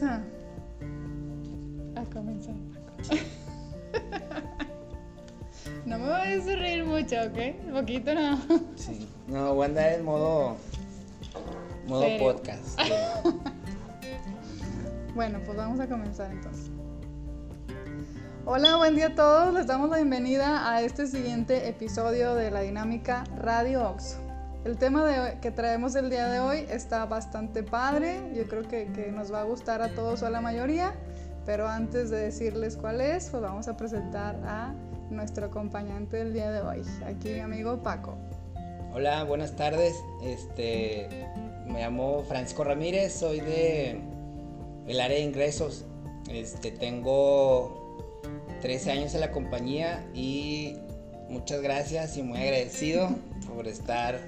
vamos a, a comenzar. no me vayas a reír mucho, ¿ok? Un poquito no. Sí. No, voy a andar en modo. Modo Serio. podcast. Bueno, pues vamos a comenzar entonces. Hola, buen día a todos. Les damos la bienvenida a este siguiente episodio de la dinámica Radio Oxo. El tema que traemos el día de hoy está bastante padre. Yo creo que, que nos va a gustar a todos o a la mayoría. Pero antes de decirles cuál es, pues vamos a presentar a nuestro acompañante del día de hoy. Aquí mi amigo Paco. Hola, buenas tardes. Este. Me llamo Francisco Ramírez, soy de. El área de ingresos. Este, tengo 13 años en la compañía y muchas gracias y muy agradecido por estar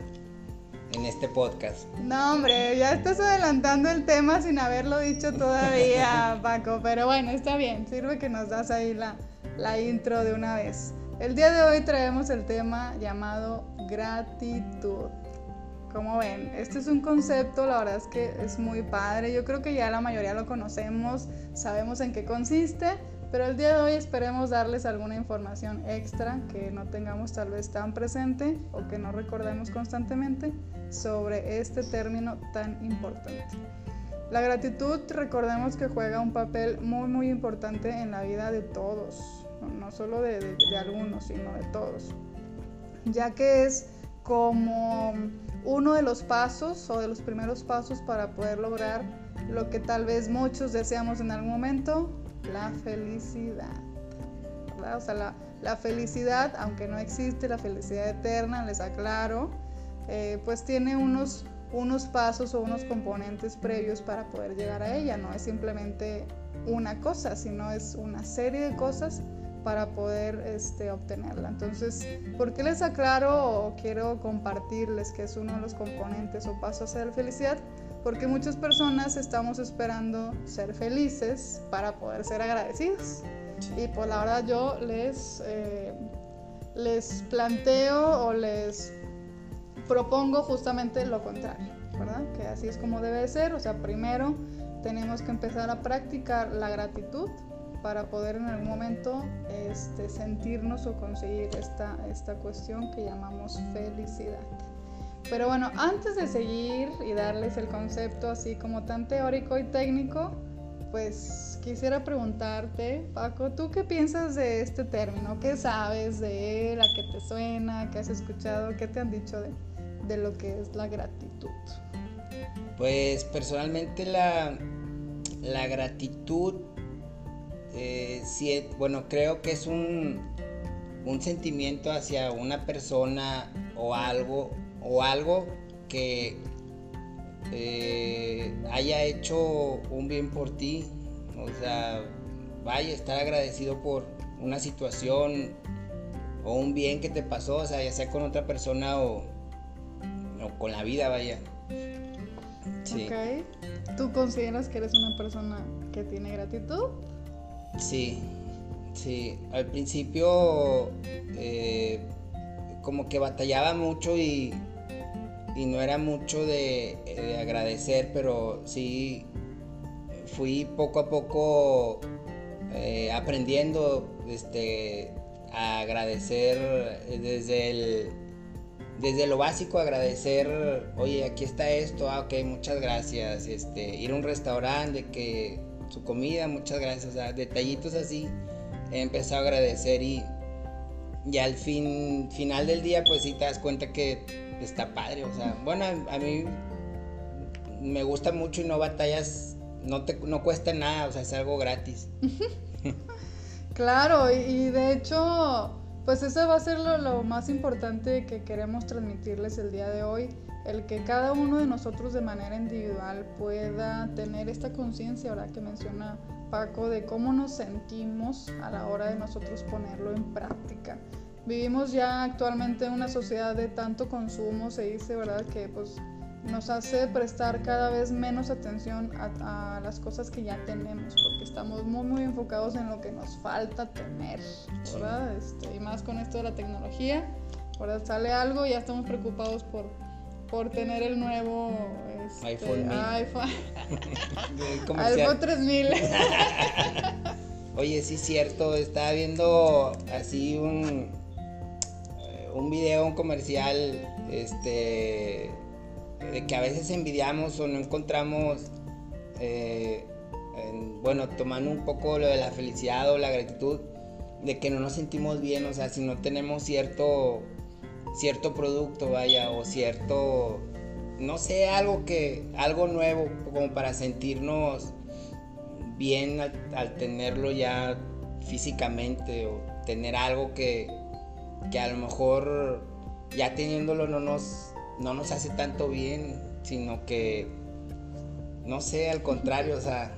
en este podcast. No, hombre, ya estás adelantando el tema sin haberlo dicho todavía, Paco. Pero bueno, está bien, sirve que nos das ahí la, la intro de una vez. El día de hoy traemos el tema llamado gratitud. Como ven, este es un concepto, la verdad es que es muy padre. Yo creo que ya la mayoría lo conocemos, sabemos en qué consiste, pero el día de hoy esperemos darles alguna información extra que no tengamos tal vez tan presente o que no recordemos constantemente sobre este término tan importante. La gratitud, recordemos que juega un papel muy muy importante en la vida de todos, no, solo de, de- de algunos, sino de todos, ya que es como uno de los pasos o de los primeros pasos para poder lograr lo que tal vez muchos deseamos en algún momento, la felicidad. O sea, la, la felicidad, aunque no existe la felicidad eterna, les aclaro, eh, pues tiene unos, unos pasos o unos componentes previos para poder llegar a ella. No es simplemente una cosa, sino es una serie de cosas para poder este, obtenerla. Entonces, ¿por qué les aclaro o quiero compartirles que es uno de los componentes o pasos hacia la felicidad? Porque muchas personas estamos esperando ser felices para poder ser agradecidos. Y pues la verdad yo les, eh, les planteo o les propongo justamente lo contrario, ¿verdad? Que así es como debe de ser. O sea, primero tenemos que empezar a practicar la gratitud para poder en algún momento este, sentirnos o conseguir esta, esta cuestión que llamamos felicidad. Pero bueno, antes de seguir y darles el concepto así como tan teórico y técnico, pues quisiera preguntarte, Paco, ¿tú qué piensas de este término? ¿Qué sabes de él? ¿A qué te suena? ¿Qué has escuchado? ¿Qué te han dicho de, de lo que es la gratitud? Pues personalmente la, la gratitud, eh, bueno, creo que es un, un sentimiento hacia una persona o algo, o algo que eh, haya hecho un bien por ti. O sea, vaya, estar agradecido por una situación o un bien que te pasó, o sea, ya sea con otra persona o, o con la vida, vaya. Sí. ¿Ok? ¿Tú consideras que eres una persona que tiene gratitud? Sí, sí. Al principio eh, como que batallaba mucho y, y no era mucho de, de agradecer, pero sí fui poco a poco eh, aprendiendo este, a agradecer desde el desde lo básico agradecer, oye, aquí está esto, ah, ok, muchas gracias, este, ir a un restaurante, que su comida, muchas gracias, o sea, detallitos así, he empezado a agradecer y, y al fin, final del día, pues sí te das cuenta que está padre, o sea, bueno, a, mí me gusta mucho y no batallas, no te, no cuesta nada, o sea, es algo gratis. Claro, y, y de hecho, pues eso va a ser lo, lo más importante que queremos transmitirles el día de hoy, el que cada uno de nosotros de manera individual pueda tener esta conciencia, ahora que menciona Paco, de cómo nos sentimos a la hora de nosotros ponerlo en práctica. Vivimos ya actualmente en una sociedad de tanto consumo, se dice, ¿verdad? Que pues nos hace prestar cada vez menos atención a, a las cosas que ya tenemos, porque estamos muy, muy enfocados en lo que nos falta tener, ¿verdad? Este, y más con esto de la tecnología, ¿verdad? Sale algo y ya estamos preocupados por, por tener el nuevo este, iPhone. iPhone, iPhone 3000. Oye, sí es cierto, estaba viendo así un un video, un comercial, este de que a veces envidiamos o no encontramos eh, en- bueno, tomando un poco lo de la felicidad o la gratitud, de que no nos sentimos bien, o sea, si no tenemos cierto, cierto producto, vaya, o cierto, no sé, algo que, algo nuevo, como para sentirnos bien al, al tenerlo ya físicamente, o tener algo que, que a lo mejor ya teniéndolo no nos, no nos hace tanto bien, sino que, no sé, al contrario, o sea,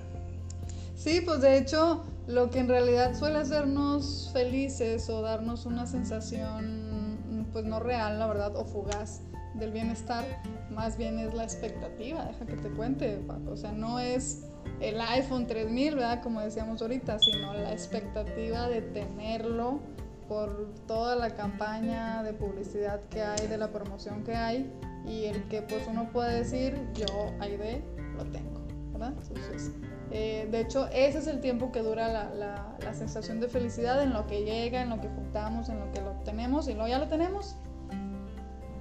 Sí, pues de hecho, lo que en realidad suele hacernos felices o darnos una sensación, pues no real, la verdad, o fugaz del bienestar, más bien es la expectativa, deja que te cuente. O sea, no es el iPhone 3000, ¿verdad? Como decíamos ahorita, sino la expectativa de tenerlo por toda la campaña de publicidad que hay, de la promoción que hay, y el que pues uno puede decir, yo, Aide, lo tengo, ¿verdad? Entonces, eh, de hecho, ese es el tiempo que dura la, la- la sensación de felicidad, en lo que llega, en lo que juntamos, en lo que lo obtenemos, y luego ya lo tenemos.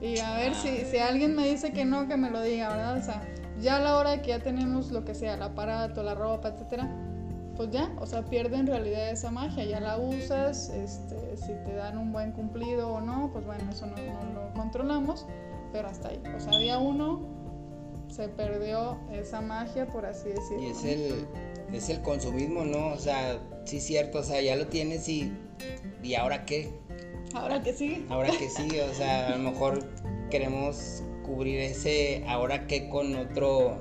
Y a ver si, si alguien me dice que no, que me lo diga, ¿verdad? O sea, ya a la hora de que ya tenemos lo que sea, el aparato, la ropa, etcétera, pues ya, o sea, pierde en realidad esa magia, ya la usas, este, si te dan un buen cumplido o no, pues bueno, eso no, no lo controlamos, pero hasta ahí. O sea, día uno se perdió esa magia, por así decirlo. Y es el, es el consumismo, ¿no? O sea, sí es cierto, o sea, ya lo tienes y, y ahora qué, Ahora que sí. ahora que sí, o sea, a lo mejor queremos cubrir ese ahora qué con otro,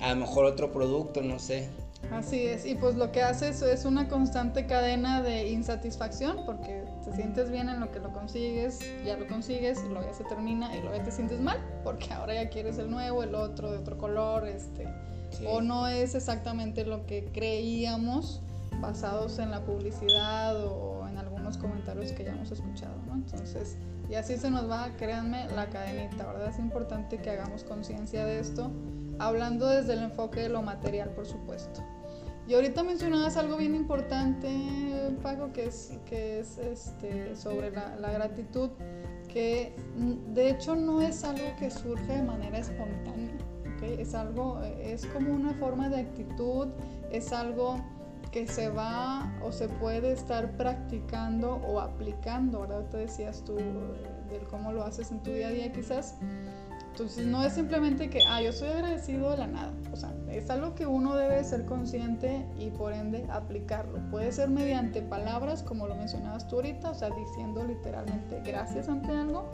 a lo mejor otro producto, no sé. Así es, y pues lo que hace es una constante cadena de insatisfacción porque te sientes bien en lo que lo consigues, ya lo consigues, y luego ya se termina y luego ya te sientes mal porque ahora ya quieres el nuevo, el otro de otro color, este, Sí. o no es exactamente lo que creíamos basados en la publicidad o en algunos comentarios que ya hemos escuchado, ¿no? Entonces, y así se nos va, créanme, la cadenita, ¿verdad? Es importante que hagamos conciencia de esto, hablando desde el enfoque de lo material, por supuesto. Y ahorita mencionabas algo bien importante, Paco, que es, que es este, sobre la, la gratitud, que mm, de hecho no es algo que surge de manera espontánea, ¿ok? Es algo, eh, es como una forma de actitud, es algo que se va o se puede estar practicando o aplicando, ¿verdad? Te decías tú eh, del cómo lo haces en tu día a día quizás. Entonces no es simplemente que, ah, yo soy agradecido de la nada. O sea, es algo que uno debe ser consciente y por ende aplicarlo. Puede ser mediante palabras, como lo mencionabas tú ahorita, o sea, diciendo literalmente gracias ante algo,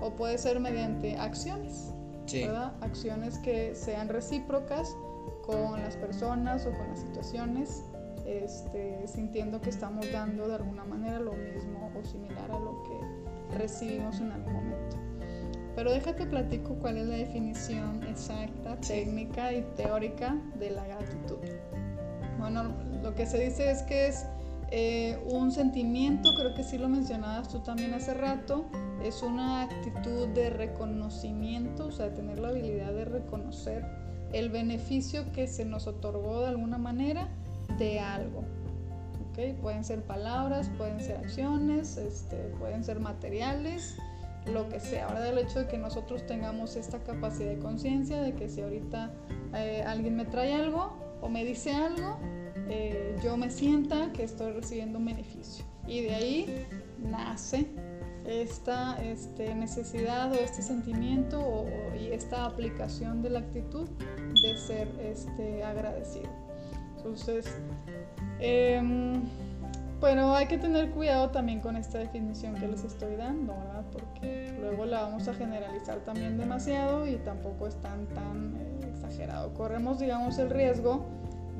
o puede ser mediante acciones, Sí. ¿verdad? Acciones que sean recíprocas con las personas o con las situaciones, este, sintiendo que estamos dando de alguna manera lo mismo o similar a lo que recibimos en algún momento. Pero déjate platico cuál es la definición exacta, Sí. técnica y teórica de la gratitud. Bueno, lo que se dice es que es eh, un sentimiento, creo que sí lo mencionabas tú también hace rato, es una actitud de reconocimiento, o sea, tener la habilidad de reconocer el beneficio que se nos otorgó de alguna manera de algo. ¿ok? Pueden ser palabras, pueden ser acciones, este, pueden ser materiales, lo que sea. Ahora del hecho de que nosotros tengamos esta capacidad de conciencia de que si ahorita eh, alguien me trae algo o me dice algo, eh, yo me sienta que estoy recibiendo un beneficio. Y de ahí nace esta este, necesidad o este sentimiento y esta aplicación de la actitud de ser este, agradecido. Entonces, em, pero hay que tener cuidado también con esta definición que les estoy dando, ¿verdad? Porque luego la vamos a generalizar también demasiado y tampoco es tan, tan eh, exagerado. Corremos, digamos, el riesgo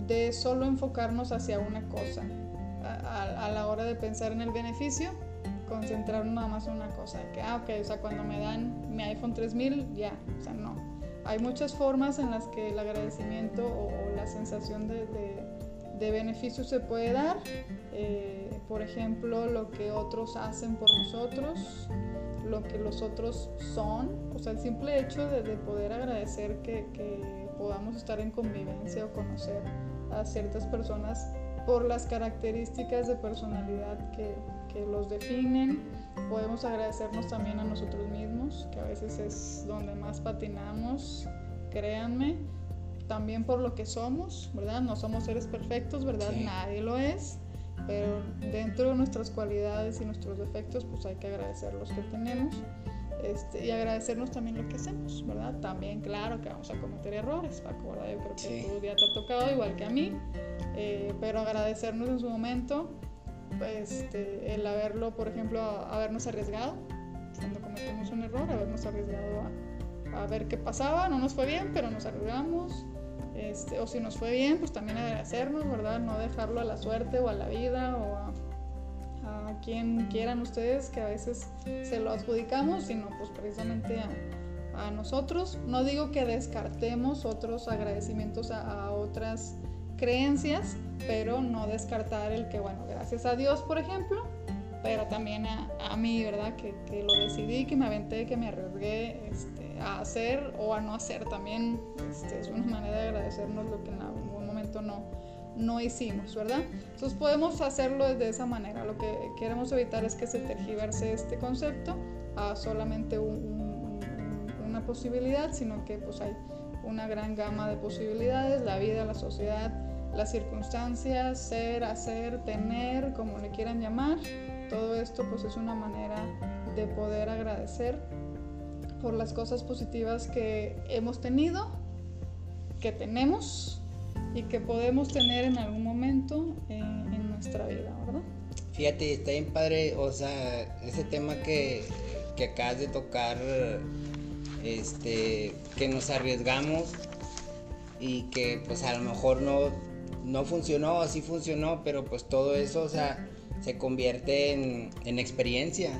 de solo enfocarnos hacia una cosa. A, a- a la hora de pensar en el beneficio, concentrarnos nada más en una cosa. Que, ah, ok, o sea, cuando me dan mi iPhone 3000, ya, o sea, no. Hay muchas formas en las que el agradecimiento o, o la sensación de, de- de beneficio se puede dar. Eh, por ejemplo, lo que otros hacen por nosotros, lo que los otros son, o sea, el simple hecho de, poder agradecer que, podamos estar en convivencia o conocer a ciertas personas por las características de personalidad que, que los definen. Podemos agradecernos también a nosotros mismos, que a veces es donde más patinamos, créanme. También por lo que somos, ¿verdad? No somos seres perfectos, ¿verdad? Nadie lo es pero dentro de nuestras cualidades y nuestros defectos, pues hay que agradecer los que tenemos este, y agradecernos también lo que hacemos, ¿verdad? También, claro que vamos a cometer errores, Paco, ¿verdad? Yo creo que sí. tu día te ha tocado igual que a mí, eh, pero agradecernos en su momento, este, el haberlo, por ejemplo, habernos arriesgado cuando cometemos un error, habernos arriesgado a, a ver qué pasaba, no nos fue bien, pero nos arriesgamos este, o si nos fue bien, pues también agradecernos, ¿verdad? No dejarlo a la suerte o a la vida o a, quien quieran ustedes, que a veces se lo adjudicamos, sino pues precisamente a, nosotros. No digo que descartemos otros agradecimientos a, otras creencias, pero no descartar el que, bueno, gracias a Dios, por ejemplo, pero también a, mí, ¿verdad? Que, que, lo decidí, que me aventé, que me arriesgué, este, a hacer o a no hacer también este, es una manera de agradecernos lo que en algún momento no, no hicimos, ¿verdad? Entonces podemos hacerlo de esa manera. Lo que queremos evitar es que se tergiverse este concepto a solamente una posibilidad, sino que pues hay una gran gama de posibilidades, la vida, la sociedad, las circunstancias, ser, hacer, tener, como le quieran llamar. Todo esto pues es una manera de poder agradecer por las cosas positivas que hemos tenido, que tenemos y que podemos tener en algún momento en, nuestra vida, ¿verdad? Fíjate, está bien padre, o sea, ese tema que, que acabas de tocar, este, que nos arriesgamos y que pues a lo mejor no, no funcionó, sí funcionó, pero pues todo eso, o sea, se convierte en, en experiencia.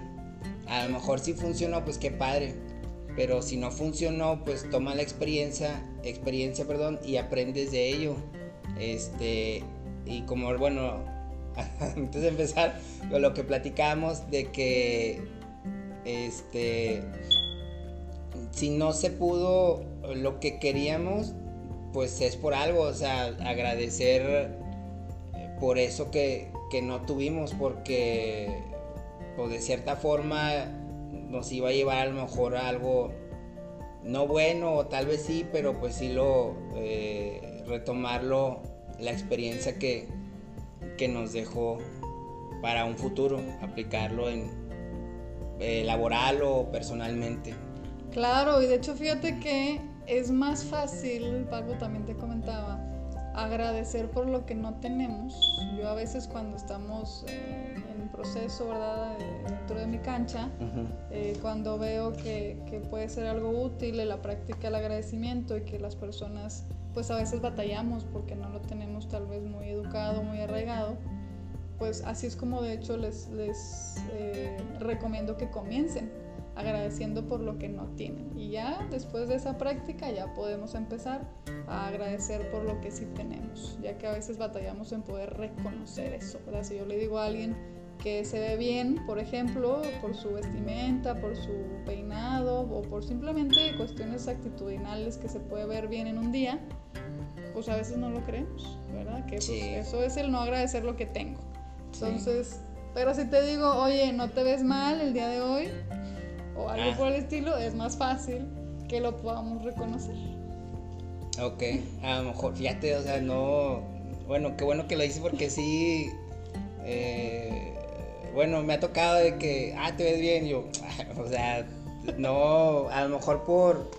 A lo mejor sí funcionó, pues qué padre pero si no funcionó, pues toma la experiencia, experiencia, perdón, y aprendes de ello. Este, y como bueno, antes de empezar lo que platicamos de que este si no se pudo lo que queríamos, pues es por algo, o sea, agradecer por eso que, que no tuvimos, porque pues de cierta forma nos iba a llevar a lo mejor a algo no bueno o tal vez sí, pero pues sí lo eh, retomarlo la experiencia que, que nos dejó para un futuro, aplicarlo en eh, laboral o personalmente. Claro, y de hecho fíjate que es más fácil, Pablo también te comentaba, agradecer por lo que no tenemos. Yo a veces cuando estamos eh, en proceso, ¿verdad? Dentro de mi cancha, eh, cuando veo que, que, puede ser algo útil en la práctica del agradecimiento y que las personas pues a veces batallamos porque no lo tenemos tal vez muy educado, muy arraigado, pues así es como de hecho les, les eh, recomiendo que comiencen agradeciendo por lo que no tienen. Y ya después de esa práctica ya podemos empezar a agradecer por lo que sí tenemos, ya que a veces batallamos en poder reconocer eso. ¿verdad? Si yo le digo a alguien que se ve bien, por ejemplo, por su vestimenta, por su peinado o por simplemente cuestiones actitudinales que se puede ver bien en un día, pues a veces no lo creemos, ¿verdad? Que pues, eso es el no agradecer lo que tengo. Entonces, pero si te digo, oye, no te ves mal el día de hoy, o algo ah. por el estilo, es más fácil que lo podamos reconocer. Ok, a lo mejor, fíjate, o sea, no. Bueno, qué bueno que lo dices porque sí. Eh, bueno, me ha tocado de que, ah, te ves bien, yo, o sea, no, a lo mejor por,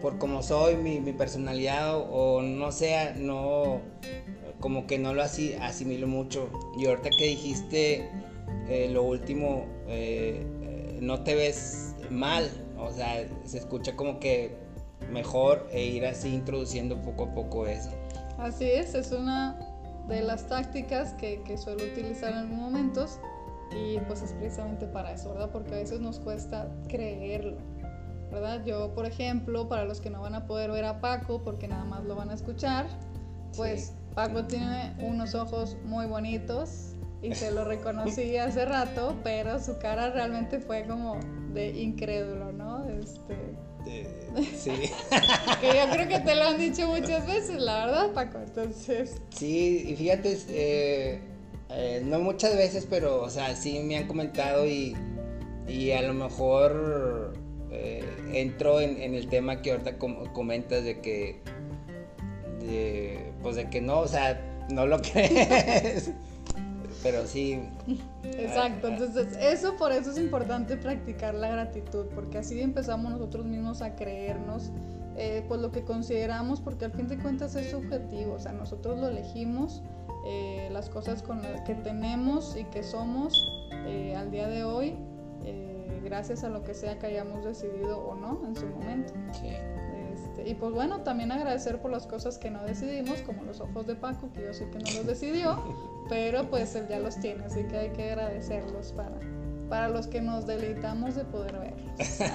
por como soy, mi, personalidad, o, no sea, no, como que no lo así, asimilo mucho. Y ahorita que dijiste eh, lo último, eh, no te ves mal, o sea, se escucha como que mejor e ir así introduciendo poco a poco eso. Así es, es una de las tácticas que, que suelo utilizar en momentos y pues es precisamente para eso, ¿verdad? Porque a veces nos cuesta creerlo, ¿verdad? Yo, por ejemplo, para los que no van a poder ver a Paco porque nada más lo van a escuchar, pues Paco tiene unos ojos muy bonitos, y se lo reconocí hace rato, pero su cara realmente fue como de incrédulo, ¿no? Este... sí. que yo creo que te lo han dicho muchas veces, la verdad, Paco. Entonces. Sí, y fíjate, eh, eh, no muchas veces, pero, o sea, sí me han comentado y, y a lo mejor eh, entro en, el tema que ahorita comentas de que, pues de que no, o sea, no lo crees. pero sí. Exacto, entonces eso por eso es importante practicar la gratitud, porque así empezamos nosotros mismos a creernos eh, pues lo que consideramos, porque al fin de cuentas es subjetivo, o sea, nosotros lo elegimos, eh, las cosas con las que tenemos y que somos eh, al día de hoy, gracias a lo que sea que hayamos decidido o no en su momento. Sí. Este, y pues bueno, también agradecer por las cosas que no decidimos, como los ojos de Paco, que yo sé que no los decidió, pero pues él ya los tiene, así que hay que agradecerlos para, para los que nos deleitamos de poder verlos.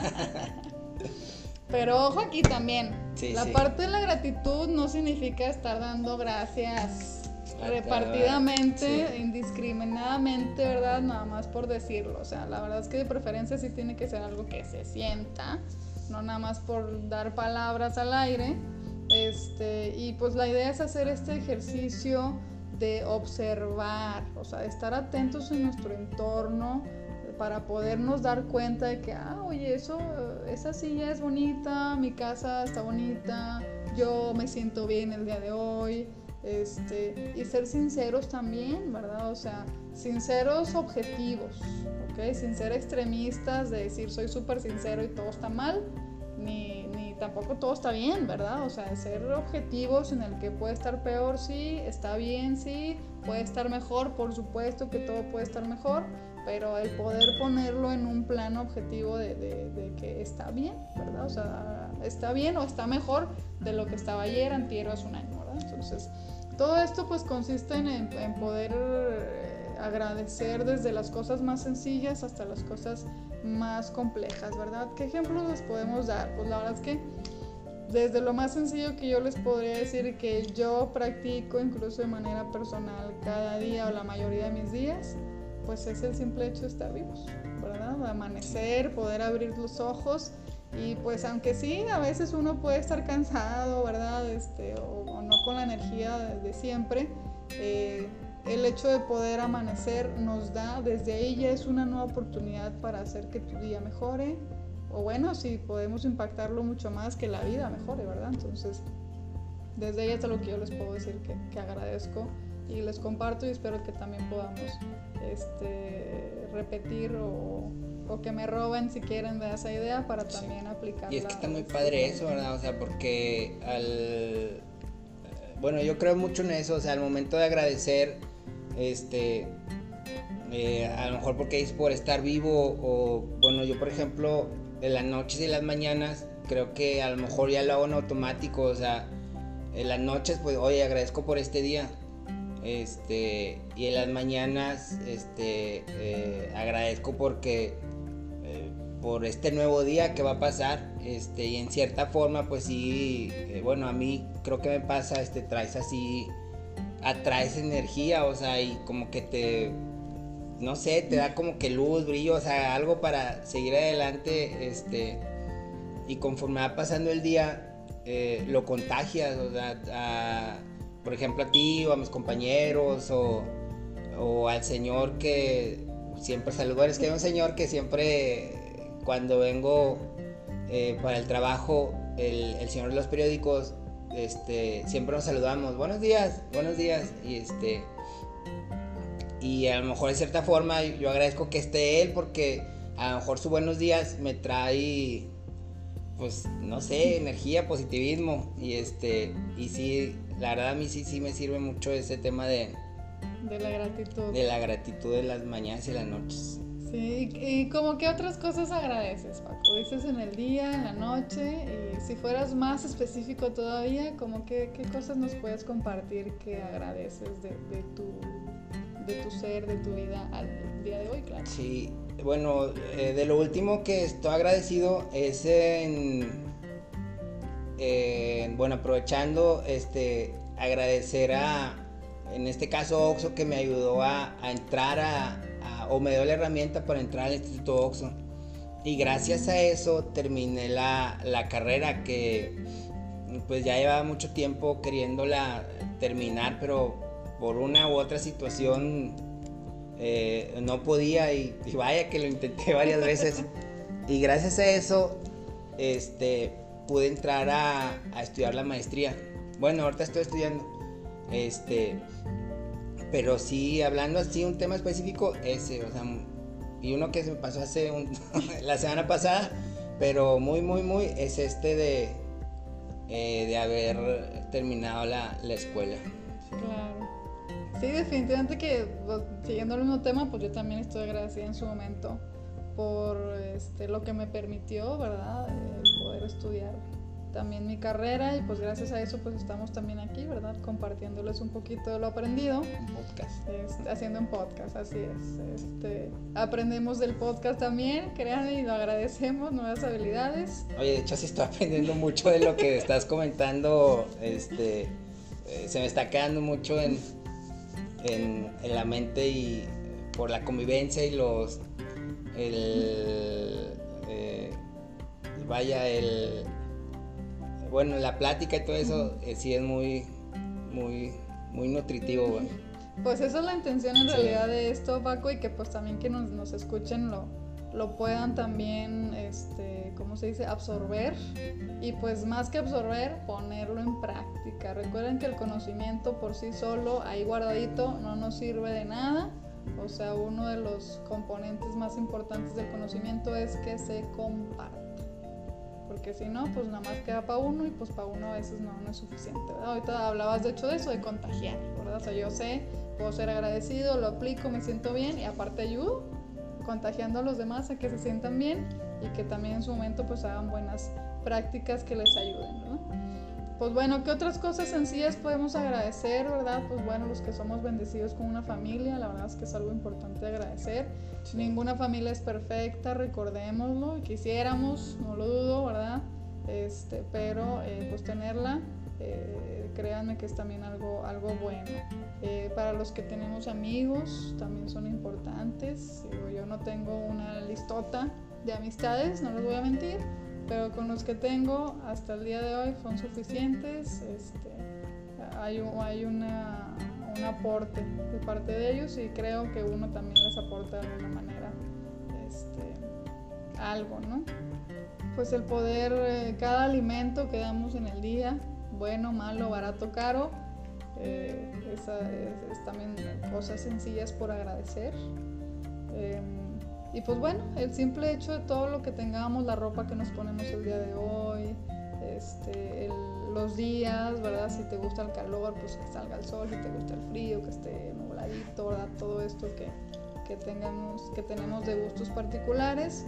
pero ojo aquí también, la parte de la gratitud no significa estar dando gracias repartidamente, indiscriminadamente, ¿verdad? Nada más por decirlo. O sea, la verdad es que de preferencia sí tiene que ser algo que se sienta no nada más por dar palabras al aire. Este, y pues la idea es hacer este ejercicio de observar, o sea, de estar atentos en nuestro entorno para podernos dar cuenta de que, ah, oye, eso, esa silla es bonita, mi casa está bonita, yo me siento bien el día de hoy, este, y ser sinceros también, ¿verdad? O sea, sinceros objetivos, ¿ok? Sin ser extremistas de decir soy súper sincero y todo está mal, ni, ni, tampoco todo está bien, ¿verdad? O sea, ser objetivos en el que puede estar peor, sí, está bien, sí, puede estar mejor, por supuesto que todo puede estar mejor, pero el poder ponerlo en un plano objetivo de, de, que está bien, ¿verdad? O sea, está bien o está mejor de lo que estaba ayer, antier o hace un año, ¿verdad? Entonces, todo esto pues consiste en, en poder eh, agradecer desde las cosas más sencillas hasta las cosas más complejas, ¿verdad? ¿Qué ejemplos les podemos dar? Pues la verdad es que desde lo más sencillo que yo les podría decir que yo practico incluso de manera personal cada día o la mayoría de mis días, pues es el simple hecho de estar vivos, ¿verdad? Amanecer, poder abrir los ojos y pues aunque sí, a veces uno puede estar cansado, ¿verdad? Este, o, no con la energía de, siempre. Eh, el hecho de poder amanecer nos da, desde ahí ya es una nueva oportunidad para hacer que tu día mejore, o bueno, si podemos impactarlo mucho más, que la vida mejore, ¿verdad? Entonces, desde ahí es lo que yo les puedo decir que, que agradezco y les comparto y espero que también podamos este, repetir o, o, que me roben si quieren de esa idea para también aplicarla. Y es que está muy padre eso, ¿verdad? O sea, porque al... Bueno, yo creo mucho en eso, o sea, al momento de agradecer este, eh, a lo mejor porque es por estar vivo o, bueno, yo por ejemplo, en las noches y las mañanas, creo que a lo mejor ya lo hago en automático, o sea, en las noches, pues, oye, agradezco por este día. Este, y en las mañanas, este, eh, agradezco porque, eh, por este nuevo día que va a pasar, este, y en cierta forma, pues sí, bueno, a mí creo que me pasa, este, traes así, atraes energía, o sea, y como que te, no sé, te da como que luz, brillo, o sea, algo para seguir adelante, este, y conforme va pasando el día, eh, lo contagias, o sea, por ejemplo a ti o a mis compañeros o, o al señor que siempre saludo, es que hay un señor que siempre cuando vengo eh, para el trabajo, el, el señor de los periódicos, este, siempre nos saludamos, buenos días, buenos días, y este, y a lo mejor de cierta forma yo agradezco que esté él porque a lo mejor su buenos días me trae, pues, no sé, energía, positivismo, y este, y sí, la verdad a mí sí, sí me sirve mucho ese tema de... De la gratitud. De la gratitud de las mañanas y las noches. Sí, y como que otras cosas agradeces, Paco. Dices en el día, en la noche, y si fueras más específico todavía, como que qué cosas nos puedes compartir que agradeces de, tu, de tu ser, de tu vida al día de hoy, claro. Sí, bueno, eh, de lo último que estoy agradecido es en, bueno, aprovechando, este, agradecer a en este caso Oxo, que me ayudó a, entrar a, o me dio la herramienta para entrar al Instituto Oxo. Y gracias a eso terminé la, la carrera que pues ya llevaba mucho tiempo queriéndola terminar, pero por una u otra situación eh, no podía y, vaya que lo intenté varias veces. Y gracias a eso este, pude entrar a, estudiar la maestría. Bueno, ahorita estoy estudiando. Este, pero sí, hablando así, un tema específico, ese, o sea, y uno que se me pasó hace la semana pasada, pero muy, muy, muy, es este de, eh, de haber terminado la, la escuela. Claro. Sí, definitivamente que pues, siguiendo el mismo tema, pues yo también estoy agradecida en su momento por este, lo que me permitió, ¿verdad? Eh, poder estudiar también mi carrera y pues gracias a eso pues estamos también aquí, ¿verdad? Compartiéndoles un poquito de lo aprendido. Un podcast. Este, haciendo un podcast, así es. Este, aprendemos del podcast también, créanme, y lo agradecemos, nuevas habilidades. Oye, de hecho sí estoy aprendiendo mucho de lo que estás comentando, este, eh, se me está quedando mucho en, en, en, la mente y por la convivencia y los, el, eh, vaya, el bueno, la plática y todo eso eh, sí es muy, muy, muy nutritivo, Pues esa es la intención en realidad de esto, Paco, y que pues también que nos, nos escuchen lo, lo puedan también, este, ¿cómo se dice?, absorber. Y pues más que absorber, ponerlo en práctica. Recuerden que el conocimiento por sí solo, ahí guardadito, no nos sirve de nada. O sea, uno de los componentes más importantes del conocimiento es que se comparte porque si no, pues nada más queda para uno y pues para uno a veces no, no es suficiente, ¿verdad? Ahorita hablabas de hecho de eso, de contagiar, ¿verdad? O sea, yo sé, puedo ser agradecido, lo aplico, me siento bien y aparte ayudo contagiando a los demás a que se sientan bien y que también en su momento pues hagan buenas prácticas que les ayuden. Pues bueno, ¿qué otras cosas sencillas podemos agradecer, verdad? Pues bueno, los que somos bendecidos con una familia, la verdad es que es algo importante agradecer. Ninguna familia es perfecta, recordémoslo, y quisiéramos, no lo dudo, ¿verdad? Este, pero eh, pues tenerla, eh, créanme que es también algo, algo bueno. Eh, para los que tenemos amigos, también son importantes. yo no tengo una listota de amistades, no les voy a mentir pero con los que tengo hasta el día de hoy son suficientes. Este, hay hay una, un aporte de parte de ellos y creo que uno también les aporta de alguna manera este, algo, ¿no? Pues el poder, eh, cada alimento que damos en el día, bueno, malo, barato, caro, eh, es, también cosas sencillas por agradecer. Em, y pues bueno, el simple hecho de todo lo que tengamos, la ropa que nos ponemos el día de hoy, este, los días, ¿verdad? Si te gusta el calor, pues que salga el sol, si te gusta el frío, que esté nubladito, ¿verdad? Todo esto que, que, tengamos, que tenemos de gustos particulares.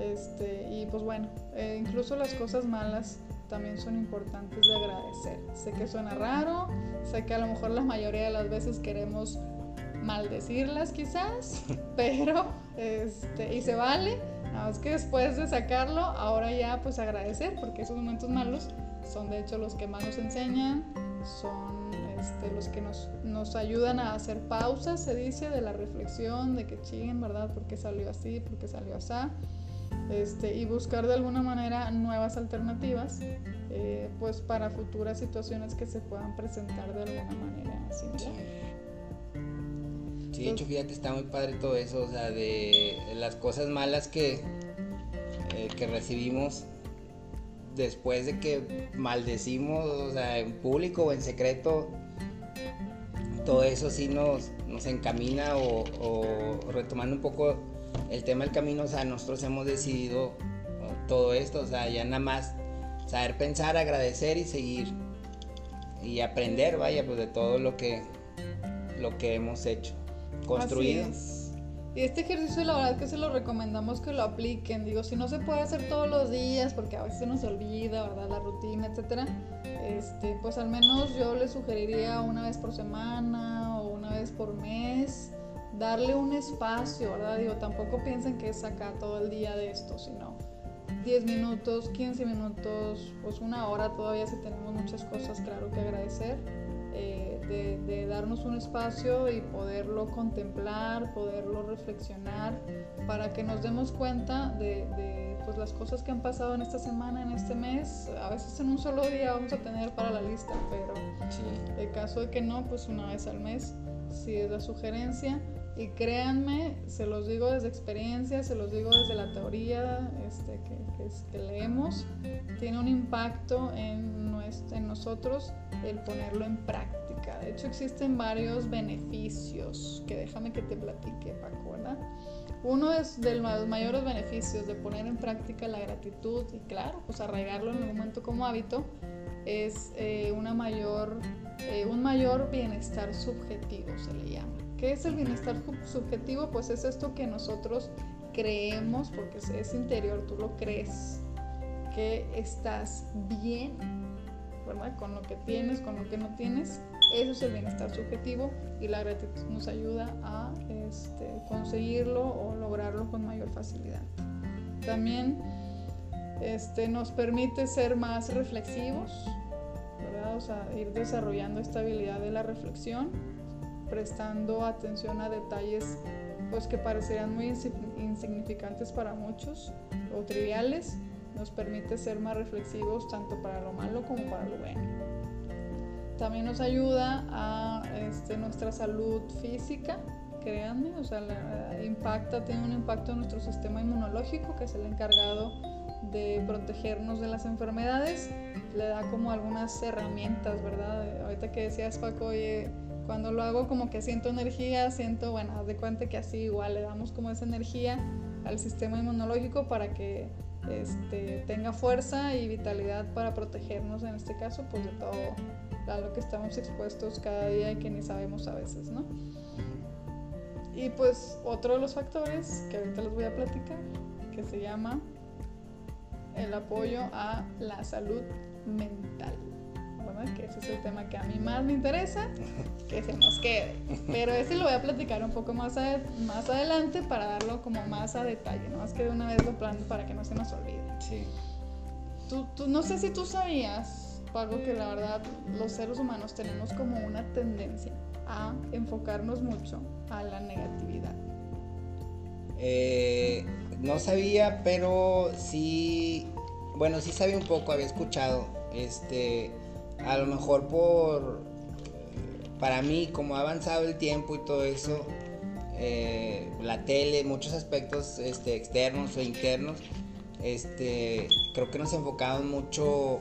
Este, y pues bueno, eh, incluso las cosas malas también son importantes de agradecer. Sé que suena raro, sé que a lo mejor la mayoría de las veces queremos maldecirlas quizás, pero este, y se vale, nada más que después de sacarlo, ahora ya pues agradecer, porque esos momentos malos son de hecho los que más nos enseñan, son este, los que nos, ayudan a hacer pausas, se dice, de la reflexión, de que chinguen, ¿verdad? ¿Por qué salió así? ¿Por qué salió así? Este, y buscar de alguna manera nuevas alternativas eh, pues para futuras situaciones que se puedan presentar de alguna manera similar. Sí, de hecho, fíjate, está muy padre todo eso, o sea, de las cosas malas que, eh, que recibimos después de que maldecimos, o sea, en público o en secreto, todo eso sí nos, nos encamina o, o, retomando un poco el tema del camino, o sea, nosotros hemos decidido todo esto, o sea, ya nada más saber pensar, agradecer y seguir y aprender, vaya, pues de todo lo que, lo que hemos hecho construido. Y este ejercicio la verdad que se lo recomendamos que lo apliquen. Digo, si no se puede hacer todos los días, porque a veces se nos olvida, ¿verdad? La rutina, etcétera. Este, pues al menos yo le sugeriría una vez por semana o una vez por mes darle un espacio, ¿verdad? Digo, tampoco piensen que es acá todo el día de esto, sino 10 minutos, 15 minutos, pues una hora todavía si tenemos muchas cosas, claro que agradecer. Eh, de, darnos un espacio y poderlo contemplar, poderlo reflexionar, para que nos demos cuenta de, de pues, las cosas que han pasado en esta semana, en este mes. A veces en un solo día vamos a tener para la lista, pero en el caso de que no, pues una vez al mes, si es la sugerencia. Y créanme, se los digo desde experiencia, se los digo desde la teoría este, que, que, leemos, tiene un impacto en, nuestro, en nosotros el ponerlo en práctica. De hecho, existen varios beneficios que déjame que te platique, Paco, ¿verdad? Uno es de los mayores beneficios de poner en práctica la gratitud y claro, pues arraigarlo en el momento como hábito es eh, una mayor, eh, un mayor bienestar subjetivo, se le llama. ¿Qué es el bienestar subjetivo? Pues es esto que nosotros creemos, porque es interior, tú lo crees, que estás bien, ¿verdad? Con lo que tienes, con lo que no tienes. Eso es el bienestar subjetivo y la gratitud nos ayuda a este, conseguirlo o lograrlo con mayor facilidad. También este, nos permite ser más reflexivos, ¿verdad? O sea, ir desarrollando esta habilidad de la reflexión prestando atención a detalles pues que parecerían muy insignificantes para muchos o triviales, nos permite ser más reflexivos tanto para lo malo como para lo bueno. También nos ayuda a este, nuestra salud física, créanme, o sea, impacta, tiene un impacto en nuestro sistema inmunológico, que es el encargado de protegernos de las enfermedades, le da como algunas herramientas, ¿verdad? Ahorita que decías, Paco, oye, cuando lo hago como que siento energía, siento, bueno, haz de cuenta que así igual le damos como esa energía al sistema inmunológico para que este, tenga fuerza y vitalidad para protegernos, en este caso, pues de todo a lo que estamos expuestos cada día y que ni sabemos a veces, ¿no? Y pues otro de los factores que ahorita les voy a platicar, que se llama el apoyo a la salud mental que ese es el tema que a mí más me interesa, que se nos quede. Pero ese lo voy a platicar un poco más, más adelante para darlo como más a detalle, ¿no? más que de una vez lo plano para que no se nos olvide. Sí. Tú, tú, no sé si tú sabías, Pago, que la verdad los seres humanos tenemos como una tendencia a enfocarnos mucho a la negatividad. Eh, no sabía, pero sí, bueno, sí sabía un poco, había escuchado, este, a lo mejor por, para mí, como ha avanzado el tiempo y todo eso, eh, la tele, muchos aspectos este, externos o internos, este, creo que nos enfocamos mucho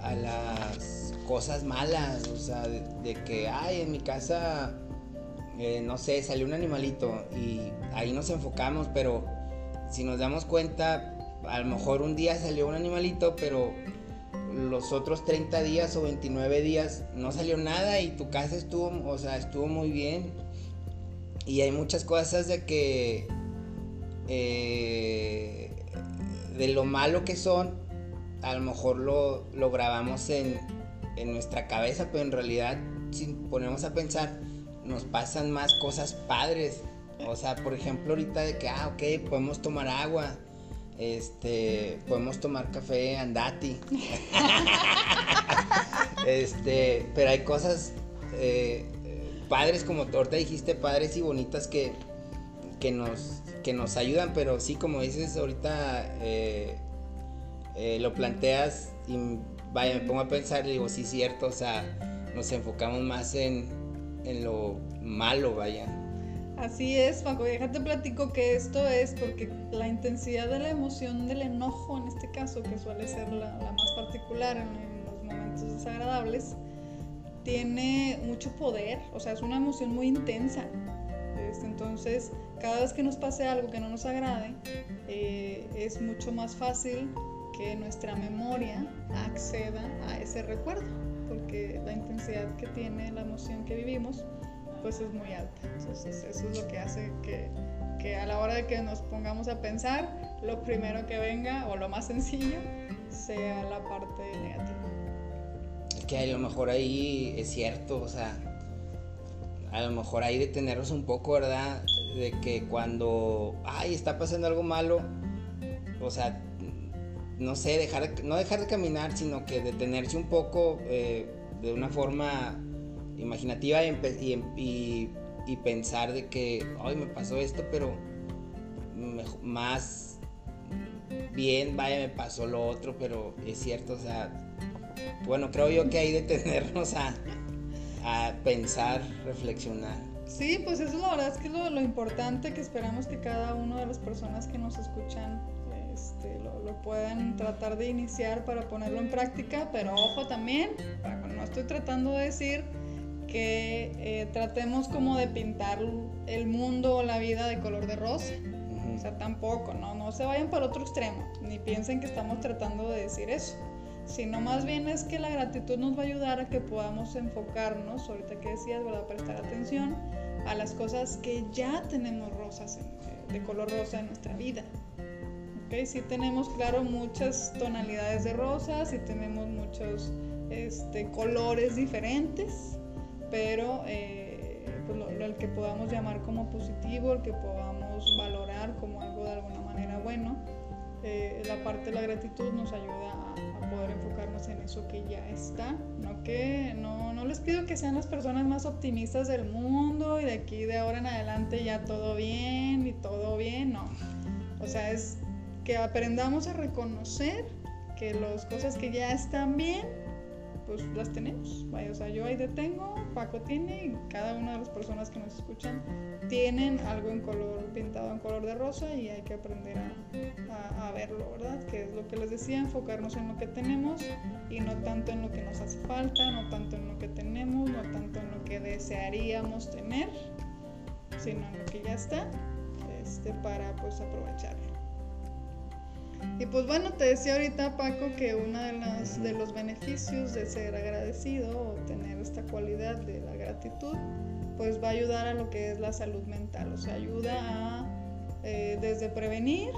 a las cosas malas, o sea, de, que, ay, en mi casa, eh, no sé, salió un animalito y ahí nos enfocamos, pero si nos damos cuenta, a lo mejor un día salió un animalito, pero los otros 30 días o 29 días no salió nada y tu casa estuvo, o sea, estuvo muy bien. Y hay muchas cosas de que, eh, de lo malo que son, a lo mejor lo, lo grabamos en, en nuestra cabeza, pero en realidad, si ponemos a pensar, nos pasan más cosas padres. O sea, por ejemplo, ahorita de que, ah, ok, podemos tomar agua este, podemos tomar café andati. este, pero hay cosas eh, padres, como ahorita dijiste, padres y bonitas que, que, nos, que nos ayudan, pero sí, como dices ahorita, eh, eh, lo planteas y vaya, me pongo a pensar y digo, sí, cierto, o sea, nos enfocamos más en, en lo malo, vaya. Así es, Paco. Déjate platico que esto es porque la intensidad de la emoción del enojo, en este caso, que suele ser la, más particular en, los momentos desagradables, tiene mucho poder, o sea, es una emoción muy intensa. Este, entonces, cada vez que nos pase algo que no nos agrade, eh, es mucho más fácil que nuestra memoria acceda a ese recuerdo, porque la intensidad que tiene la emoción que vivimos pues es muy alta. Entonces eso es lo que hace que, que a la hora de que nos pongamos a pensar, lo primero que venga o lo más sencillo sea la parte negativa. Que a lo mejor ahí es cierto, o sea, a lo mejor ahí detenernos un poco, ¿verdad? De que cuando, ay, está pasando algo malo, o sea, no sé, dejar, no dejar de caminar, sino que detenerse un poco eh, de una forma imaginativa y, y, pensar de que, ay, me pasó esto, pero más bien, vaya, me pasó lo otro, pero es cierto, o sea, bueno, creo yo que hay de tenernos a, pensar, reflexionar. Sí, pues eso la verdad es que es lo, importante que esperamos que cada una de las personas que nos escuchan este, lo, lo, puedan tratar de iniciar para ponerlo en práctica, pero ojo también, no estoy tratando de decir que eh, tratemos como de pintar el mundo o la vida de color de rosa. O sea, tampoco, ¿no? No se vayan para otro extremo, ni piensen que estamos tratando de decir eso sino más bien es que la gratitud nos va a ayudar a que podamos enfocarnos, ahorita que decías, ¿verdad? Prestar atención a las cosas que ya tenemos rosas, de color rosa en nuestra vida. ¿Ok? Sí tenemos, claro, muchas tonalidades de rosas, sí tenemos muchos este, colores diferentes, pero eh, pues lo, el que podamos llamar como positivo, el que podamos valorar como algo de alguna manera bueno, eh, la parte de la gratitud nos ayuda a poder enfocarnos en eso que ya está. No que no, no les pido que sean las personas más optimistas del mundo y de aquí de ahora en adelante ya todo bien y todo bien, no. O sea, es que aprendamos a reconocer que las cosas que ya están bien pues las tenemos. O sea, yo ahí detengo, Paco tiene y cada una de las personas que nos escuchan tienen algo en color, pintado en color de rosa y hay que aprender a, a, verlo, ¿verdad? Que es lo que les decía, enfocarnos en lo que tenemos y no tanto en lo que nos hace falta, no tanto en lo que tenemos, no tanto en lo que desearíamos tener, sino en lo que ya está, este, para pues aprovecharlo. Y pues bueno, te decía ahorita Paco que uno de, las, de los beneficios de ser agradecido o tener esta cualidad de la gratitud, pues va a ayudar a lo que es la salud mental, o sea, ayuda a eh, desde prevenir,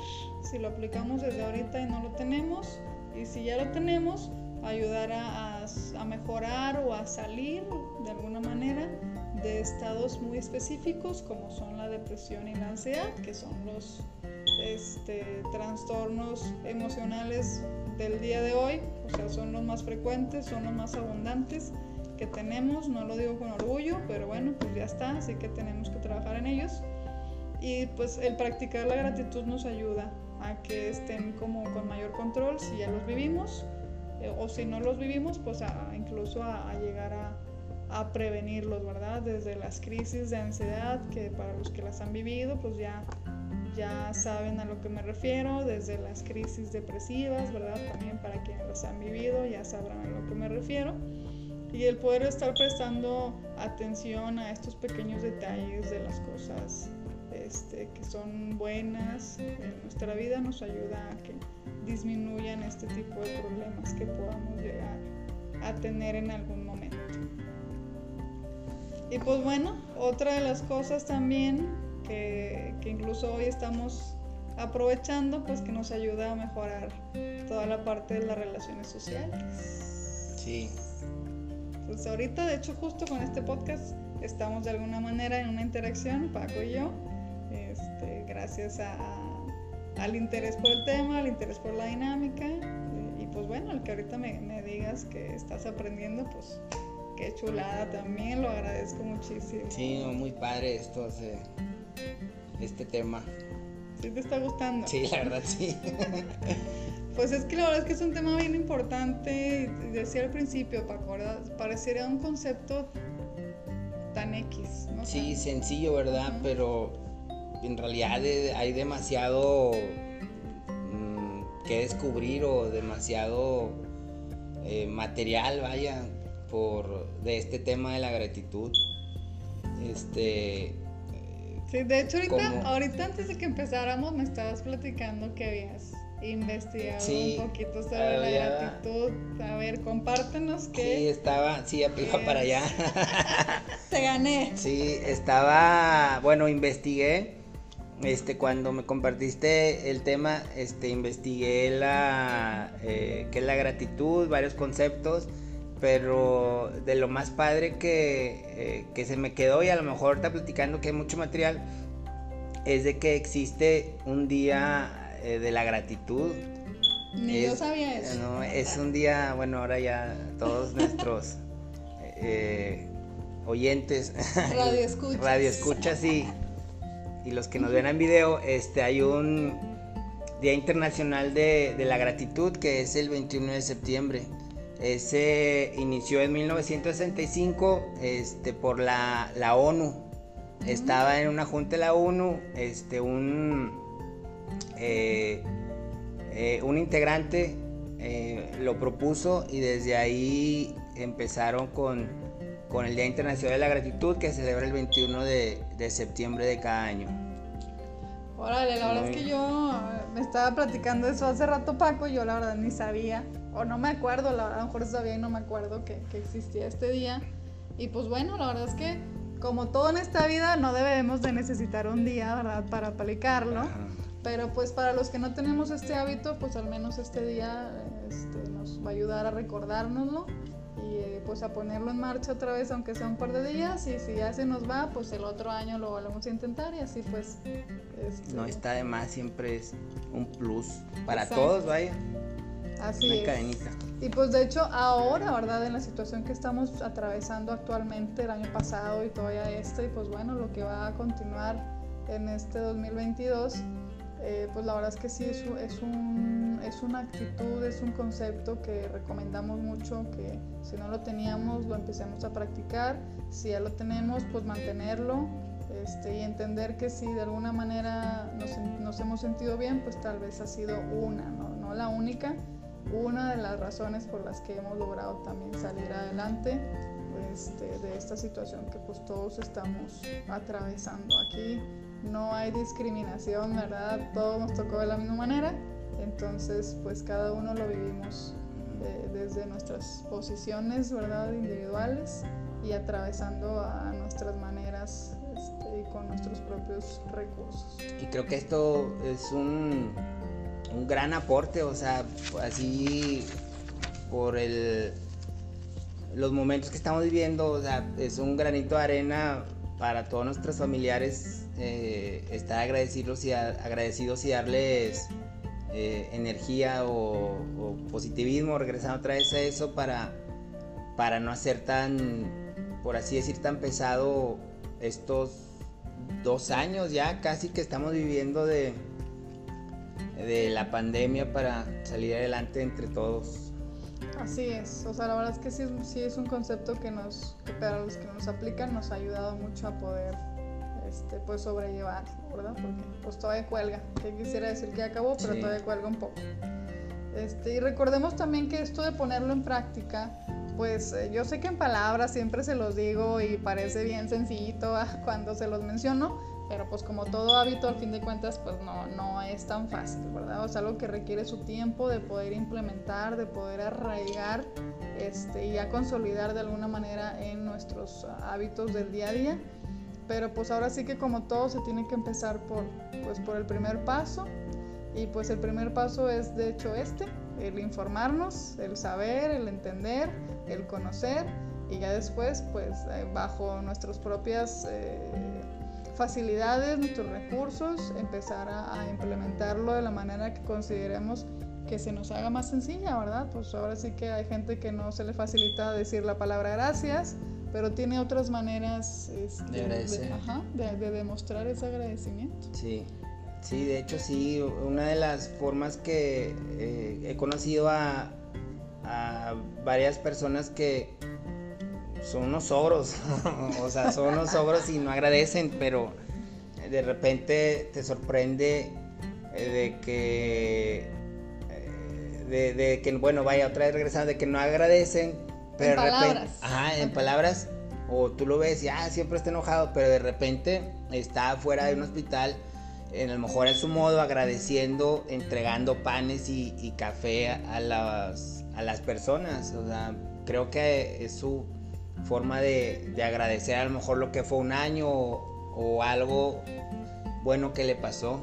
si lo aplicamos desde ahorita y no lo tenemos, y si ya lo tenemos, ayudar a, a mejorar o a salir de alguna manera de estados muy específicos como son la depresión y la ansiedad, que son los este, trastornos emocionales del día de hoy, o sea, son los más frecuentes, son los más abundantes que tenemos, no lo digo con orgullo, pero bueno, pues ya está, así que tenemos que trabajar en ellos. Y pues el practicar la gratitud nos ayuda a que estén como con mayor control si ya los vivimos, eh, o si no los vivimos, pues a, incluso a, a llegar a, a prevenirlos, ¿verdad? Desde las crisis de ansiedad, que para los que las han vivido, pues ya ya saben a lo que me refiero, desde las crisis depresivas, ¿verdad? También para quienes las han vivido ya sabrán a lo que me refiero. Y el poder estar prestando atención a estos pequeños detalles de las cosas este, que son buenas en nuestra vida nos ayuda a que disminuyan este tipo de problemas que podamos llegar a tener en algún momento. Y pues bueno, otra de las cosas también que, incluso hoy estamos aprovechando, pues que nos ayuda a mejorar toda la parte de las relaciones sociales. Sí. Pues ahorita, de hecho, justo con este podcast estamos de alguna manera en una interacción, Paco y yo, este, gracias a, al interés por el tema, al interés por la dinámica. Y, pues bueno, el que ahorita me, me digas que estás aprendiendo, pues qué chulada también, lo agradezco muchísimo. Sí, muy padre esto, este tema. ¿Sí te está gustando? Sí, la verdad sí. pues es que la verdad es que es un tema bien importante. Decía al principio, Paco, parecería un concepto tan X. ¿no? Sí, sencillo, ¿verdad? Pero en realidad hay demasiado mm, que descubrir o demasiado eh, material, vaya, por de este tema de la gratitud. Este, Sí, de hecho ahorita, ahorita antes de que empezáramos me estabas platicando que habías investigado un poquito sobre la gratitud. A ver, compártenos qué. Sí, estaba, sí, iba para allá. Te gané. Sí, estaba, bueno, investigué. Este, cuando me compartiste el tema, este, investigué la, eh, qué es la gratitud, varios conceptos pero de lo más padre eh, que, se me quedó y a lo mejor está platicando que hay mucho material, es de que existe un día eh, de la gratitud. Ni yo sabía eso. es un día, bueno, ahora ya todos nuestros eh, oyentes, radio escuchas, radio escuchas y, y los que nos ven en video, este, hay un Día Internacional de, de, la Gratitud que es el 21 de septiembre. Ese inició en 1965 este, por la, la ONU. Estaba en una junta de la ONU este, un, eh, eh, un integrante eh, lo propuso y desde ahí empezaron con, con, el Día Internacional de la Gratitud que se celebra el 21 de, de septiembre de cada año. Órale, la verdad es que yo me estaba platicando eso hace rato Paco y yo la verdad ni sabía, o no me acuerdo, la, a lo mejor sabía y no me acuerdo que, que existía este día. Y pues bueno, la verdad es que como todo en esta vida no debemos de necesitar un día, ¿verdad? Para aplicarlo. Pero pues para los que no tenemos este hábito, pues al menos este día este, nos va a ayudar a recordárnoslo y eh, pues a ponerlo en marcha otra vez, aunque sea un par de días. Y si ya se nos va, pues el otro año lo volvemos a intentar y así pues... Este... No está de más, siempre es un plus para todos, vaya. Así es. cadenita. Y pues de hecho ahora, ¿verdad? En la situación que estamos atravesando actualmente, el año pasado y todavía este, y pues bueno, lo que va a continuar en este 2022 eh, pues la verdad es que sí, es, es, un, es una actitud, es un concepto que recomendamos mucho, que si no lo teníamos lo empecemos a practicar, si ya lo tenemos pues mantenerlo este, y entender que si de alguna manera nos, nos, hemos sentido bien, pues tal vez ha sido una, ¿no? no la única, una de las razones por las que hemos logrado también salir adelante este, de esta situación que pues todos estamos atravesando aquí no hay discriminación, ¿verdad? Todos nos tocó de la misma manera, entonces pues cada uno lo vivimos eh, desde nuestras posiciones, ¿verdad? Individuales y atravesando a nuestras maneras este, y con nuestros propios recursos. Y creo que esto es un, un gran aporte, o sea, así por el, los momentos que estamos viviendo, o sea, es un granito de arena para todos nuestros familiares eh, estar agradecidos y, agradecidos y darles eh, energía o, positivismo, regresando otra vez a eso para, para no hacer tan, por así decir, tan pesado estos dos años ya casi que estamos viviendo de, de la pandemia para salir adelante entre todos. Así es, o sea, la verdad es que sí, sí es un concepto que nos, que para los que nos aplican nos ha ayudado mucho a poder este, pues sobrellevar, ¿verdad? Porque pues todavía cuelga, que quisiera decir que acabó, pero todavía cuelga un poco. Este, y recordemos también que esto de ponerlo en práctica, pues eh, yo sé que en palabras siempre se los digo y parece bien sencillito cuando se los menciono, pero pues como todo hábito al fin de cuentas pues no, no es tan fácil, ¿verdad? O sea, algo que requiere su tiempo de poder implementar, de poder arraigar este, y a consolidar de alguna manera en nuestros hábitos del día a día. Pero pues ahora sí que como todo se tiene que empezar por, pues por el primer paso. Y pues el primer paso es de hecho este, el informarnos, el saber, el entender, el conocer. Y ya después pues eh, bajo nuestras propias eh, facilidades, nuestros recursos, empezar a, a, implementarlo de la manera que consideremos que se nos haga más sencilla, ¿verdad? Pues ahora sí que hay gente que no se le facilita decir la palabra gracias, pero tiene otras maneras este, de, demostrar ese agradecimiento. Sí, sí, de hecho sí, una de las formas que eh, he conocido a, varias personas que son unos ogros, o sea, son unos ogros y no agradecen, pero de repente te sorprende eh, de que, eh, de, de, que, bueno, vaya otra vez regresando, de que no agradecen pero en palabras. ajá, en palabras. O tú lo ves y ah, siempre está enojado, pero de repente está fuera de un hospital, en a lo mejor en su modo agradeciendo, entregando panes y, café a las, a las personas. O sea, creo que es su forma de, de agradecer a lo mejor lo que fue un año o, algo bueno que le pasó.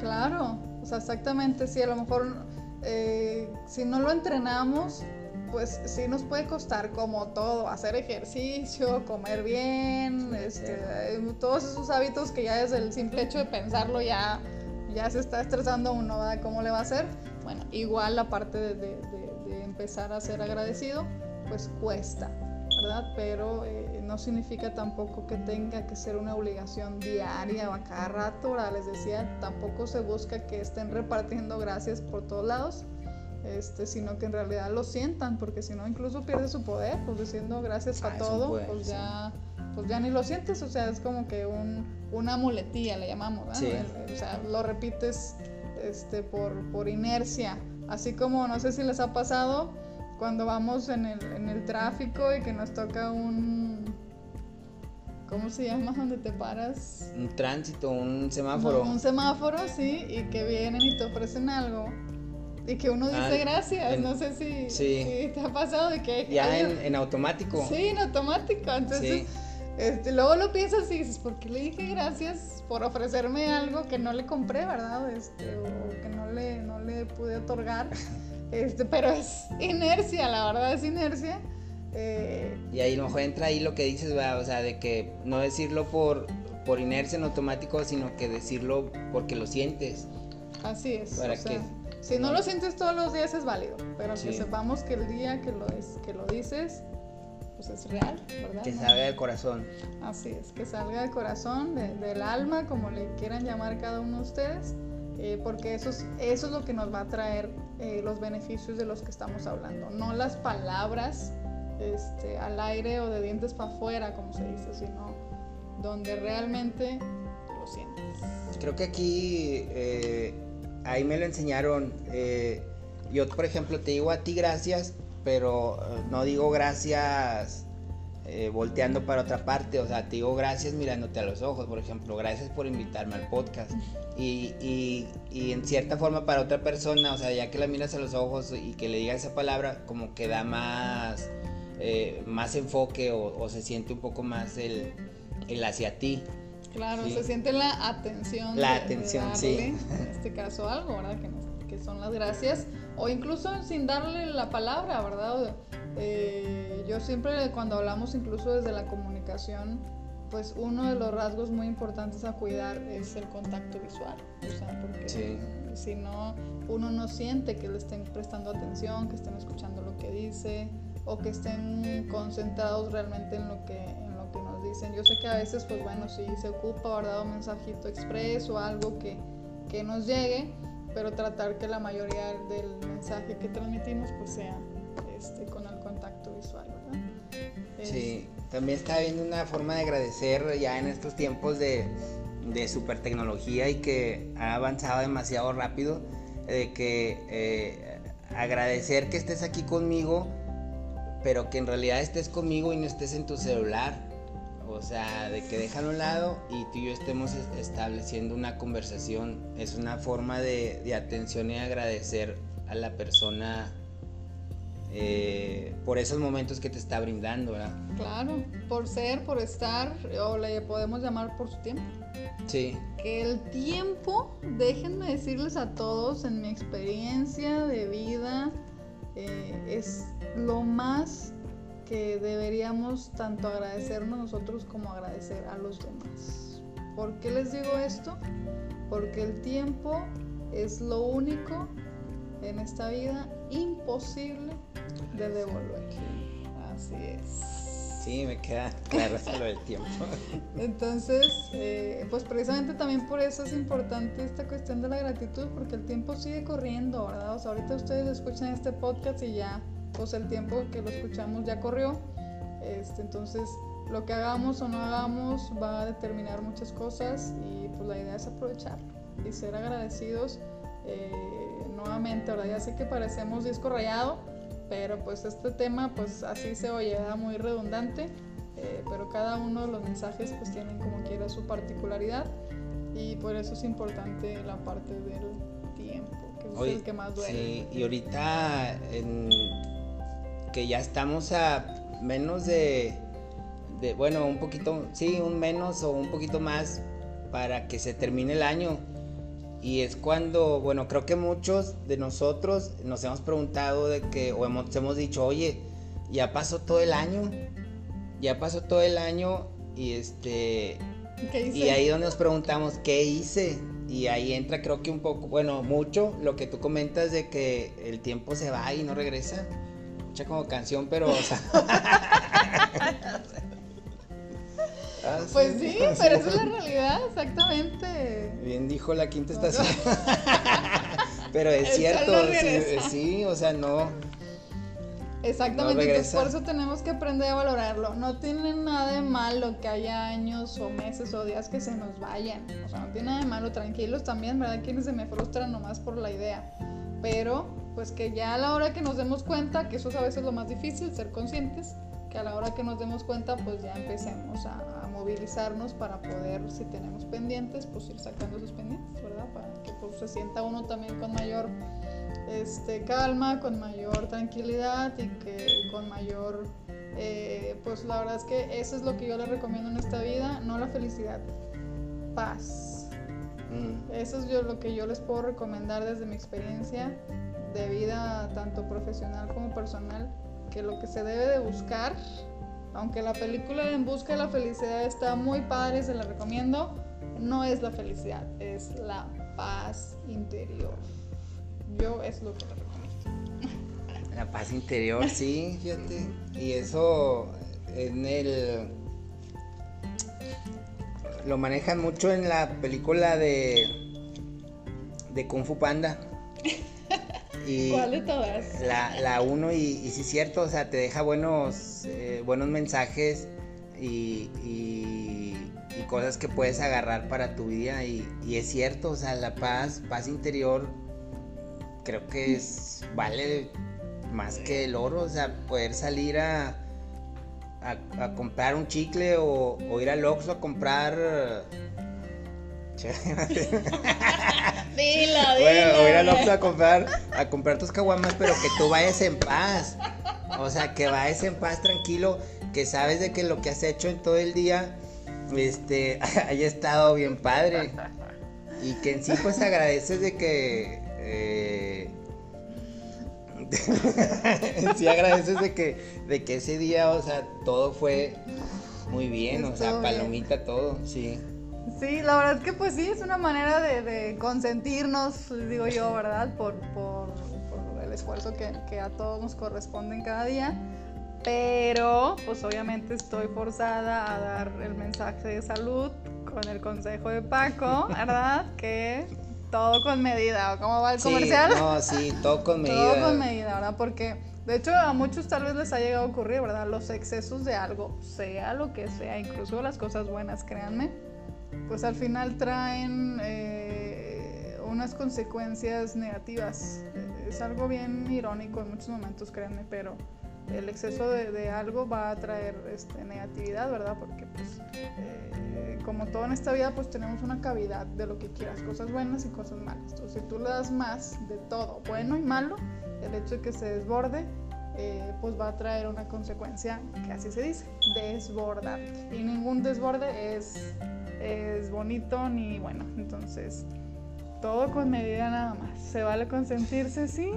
Claro, o sea, exactamente, sí, a lo mejor eh, si no lo entrenamos, pues sí nos puede costar como todo, hacer ejercicio, comer bien, este, todos esos hábitos que ya desde el simple hecho de pensarlo ya, ya se está estresando uno, ¿verdad? ¿Cómo le va a hacer? Bueno, igual la parte de, empezar a ser agradecido, pues cuesta, ¿verdad? Pero eh, no significa tampoco que tenga que ser una obligación diaria o a cada rato, ¿verdad? Les decía, tampoco se busca que estén repartiendo gracias por todos lados, este, sino que en realidad lo sientan, porque si no incluso pierde su poder, pues diciendo gracias a Ah, todo, poder, pues sí. ya, pues ya ni lo sientes, o sea, es como que un, una muletilla le llamamos, ¿verdad? Sí. El- o sea, lo repites este, por, por inercia, así como no sé si les ha pasado cuando vamos en el, en el tráfico y que nos toca un... ¿Cómo se llama? Donde te paras. Un tránsito, un semáforo. No, un semáforo, sí, y que vienen y te ofrecen algo. Y que uno dice Ah, gracias. en- no sé si, sí. si te ha pasado de que. ya en, en automático. Sí, en automático. Entonces, Sí. este, luego lo piensas y dices, ¿por qué le dije gracias por ofrecerme algo que no le compré, verdad? Este, o que no le, no le pude otorgar. Este, pero es inercia, la verdad es inercia. Eh, Y ahí a lo mejor entra ahí lo que dices, ¿verdad? o sea, de que no decirlo por, por inercia en automático, sino que decirlo porque lo sientes. Así es. Para o sea, que- si no lo sientes todos los días es válido, pero que Sí. sepamos que el día que lo, es, que lo dices, pues es real, ¿verdad? Que salga del corazón. Así es, que salga del corazón, de- del alma, como le quieran llamar cada uno de ustedes, eh, porque eso es, eso es lo que nos va a traer eh, los beneficios de los que estamos hablando, no las palabras este, al aire o de dientes para afuera, como se dice, sino donde realmente lo sientes. Creo que aquí, eh, ahí me lo enseñaron. eh, yo, por ejemplo, te digo a ti gracias, pero eh, no digo gracias eh, volteando para otra parte. O sea, te digo gracias mirándote a los ojos. Por ejemplo, gracias por invitarme al podcast. Y, y- y en cierta forma para otra persona, o sea, ya que la miras a los ojos y que le digas esa palabra, como que da más, eh, más enfoque o, o se siente un poco más el, el hacia ti. Claro, Sí. se siente la atención. La de- de atención, darle, sí. En este caso algo, ¿verdad? Que, nos- que son las gracias. O incluso sin darle la palabra, ¿verdad? Eh, yo siempre cuando hablamos incluso desde la comunicación, pues uno de los rasgos muy importantes a cuidar es el contacto visual. O sea, porque Sí. si no, uno no siente que le estén prestando atención, que estén escuchando lo que dice o que estén concentrados realmente en lo que, en lo que nos dicen. Yo sé que a veces, pues bueno, sí se ocupa, ¿verdad? Un mensajito expreso o algo que, que nos llegue, pero tratar que la mayoría del mensaje que transmitimos pues sea este, con contacto visual, ¿verdad? Sí, también está viendo una forma de agradecer ya en estos tiempos de, de super tecnología y que ha avanzado demasiado rápido, de que eh, agradecer que estés aquí conmigo, pero que en realidad estés conmigo y no estés en tu celular. O sea, de que déjalo a un lado y tú y yo estemos es- estableciendo una conversación. Es una forma de, de atención y agradecer a la persona eh, por esos momentos que te está brindando, ¿verdad? Claro, por ser, por estar, o le podemos llamar por su tiempo. Sí, que el tiempo, déjenme decirles a todos, en mi experiencia de vida, eh, es lo más que deberíamos tanto agradecernos nosotros como agradecer a los demás. ¿Por qué les digo esto? Porque el tiempo es lo único en esta vida imposible de devolver. Así es. sí, me queda claro eso lo del tiempo. Entonces, eh, pues precisamente también por eso es importante esta cuestión de la gratitud, porque el tiempo sigue corriendo, ¿verdad? O sea, ahorita ustedes escuchan este podcast y ya, pues el tiempo que lo escuchamos ya corrió. Este, entonces, lo que hagamos o no hagamos va a determinar muchas cosas y pues la idea es aprovecharlo y ser agradecidos eh, nuevamente, ¿verdad? Ya sé que parecemos disco rayado, pero pues este tema pues así se oye, ¿verdad? muy redundante, eh, pero cada uno de los mensajes pues tienen como quiera su particularidad y por eso es importante la parte del tiempo, que es el que más duele. Sí, y ahorita en- que ya estamos a menos de, de, bueno, un poquito, sí, un menos o un poquito más para que se termine el año. Y es cuando, bueno, creo que muchos de nosotros nos hemos preguntado de que, o hemos, hemos dicho, oye, ya pasó todo el año, ya pasó todo el año y este, ¿Qué hice? y ahí donde nos preguntamos qué hice. Y ahí entra creo que un poco, bueno, mucho lo que tú comentas de que el tiempo se va y no regresa. Mucha como canción, pero o sea, Ah, pues sí, pero esa es la realidad, exactamente. Bien dijo la quinta estación. pero es cierto, sí, o sea, no. Exactamente, por eso tenemos que aprender a valorarlo. No tiene nada de malo que haya años o meses o días que se nos vayan. O sea, no tiene nada de malo, tranquilos también, ¿verdad? Quienes se me frustran nomás por la idea. Pero, pues que ya a la hora que nos demos cuenta, que eso es a veces lo más difícil, ser conscientes, que a la hora que nos demos cuenta, pues ya empecemos a, movilizarnos para poder, si tenemos pendientes, pues ir sacando esos pendientes, ¿verdad? Para que pues, se sienta uno también con mayor este, calma, con mayor tranquilidad y que con mayor, eh, pues la verdad es que eso es lo que yo les recomiendo en esta vida, no la felicidad, paz. Mm. Eso es yo, lo que yo les puedo recomendar desde mi experiencia de vida, tanto profesional como personal, que lo que se debe de buscar aunque la película En Busca de la Felicidad está muy padre, se la recomiendo, no es la felicidad, es la paz interior. Yo es lo que le recomiendo. La paz interior, sí, fíjate. Y eso en el... Lo manejan mucho en la película de... de Kung Fu Panda. ¿Cuál de todas? La, la uno y, y sí es cierto, o sea, te deja buenos, eh, buenos mensajes y, cosas que puedes agarrar para tu vida y, es cierto, o sea, la paz, paz interior, creo que es, vale más que el oro, o sea, poder salir a, a, comprar un chicle o, o, ir al Oxxo a comprar dilo, Bueno, voy a ir a comprar, a comprar tus caguamas, pero que tú vayas en paz. O sea, que vayas en paz, tranquilo, que sabes de que lo que has hecho en todo el día, este, haya estado bien padre. Y que en sí, pues agradeces de que. Eh, en sí agradeces de que, de que ese día, o sea, todo fue muy bien, o sea, palomita todo, sí. Sí, la verdad es que pues sí, es una manera de, consentirnos, digo yo, ¿verdad? Por, el esfuerzo que, a todos nos corresponde en cada día. Pero pues obviamente estoy forzada a dar el mensaje de salud con el consejo de Paco, ¿verdad? que todo con medida, ¿cómo va el comercial? No, sí, todo con medida. todo con medida, ¿verdad? Porque de hecho a muchos tal vez les ha llegado a ocurrir, ¿verdad? Los excesos de algo, sea lo que sea, incluso las cosas buenas, créanme pues al final traen eh, unas consecuencias negativas. Es algo bien irónico en muchos momentos, créanme, pero el exceso de, algo va a traer este, negatividad, ¿verdad? Porque pues eh, como todo en esta vida pues tenemos una cavidad de lo que quieras, cosas buenas y cosas malas. Entonces si tú le das más de todo, bueno y malo, el hecho de que se desborde, eh, pues va a traer una consecuencia que así se dice, desbordar. Y ningún desborde es es bonito ni bueno. Entonces, todo con medida nada más. Se vale consentirse, sí,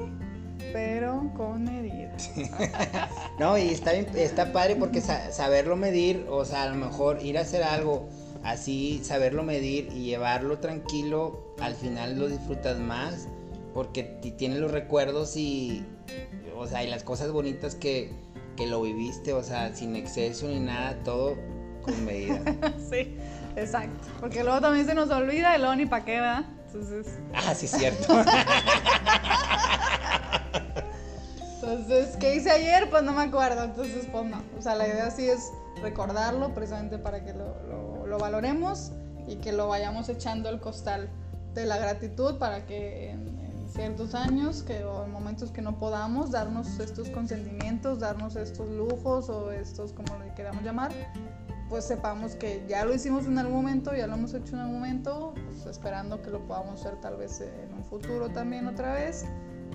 pero con medida. no, y está, está padre porque saberlo medir, o sea, a lo mejor ir a hacer algo así, saberlo medir y llevarlo tranquilo, al final lo disfrutas más porque tienes los recuerdos y, o sea, y las cosas bonitas que, que lo viviste, o sea, sin exceso ni nada, todo con medida. sí. Exacto, porque luego también se nos olvida y luego ni pa' qué, ¿verdad? Entonces... Ah, sí, es cierto. Entonces, ¿qué hice ayer? Pues no me acuerdo, entonces pues no. O sea, la idea sí es recordarlo precisamente para que lo, lo, valoremos y que lo vayamos echando el costal de la gratitud para que en, en, ciertos años que, o en momentos que no podamos darnos estos consentimientos, darnos estos lujos o estos, como le queramos llamar, pues sepamos que ya lo hicimos en algún momento, ya lo hemos hecho en algún momento, pues esperando que lo podamos hacer tal vez en un futuro también otra vez,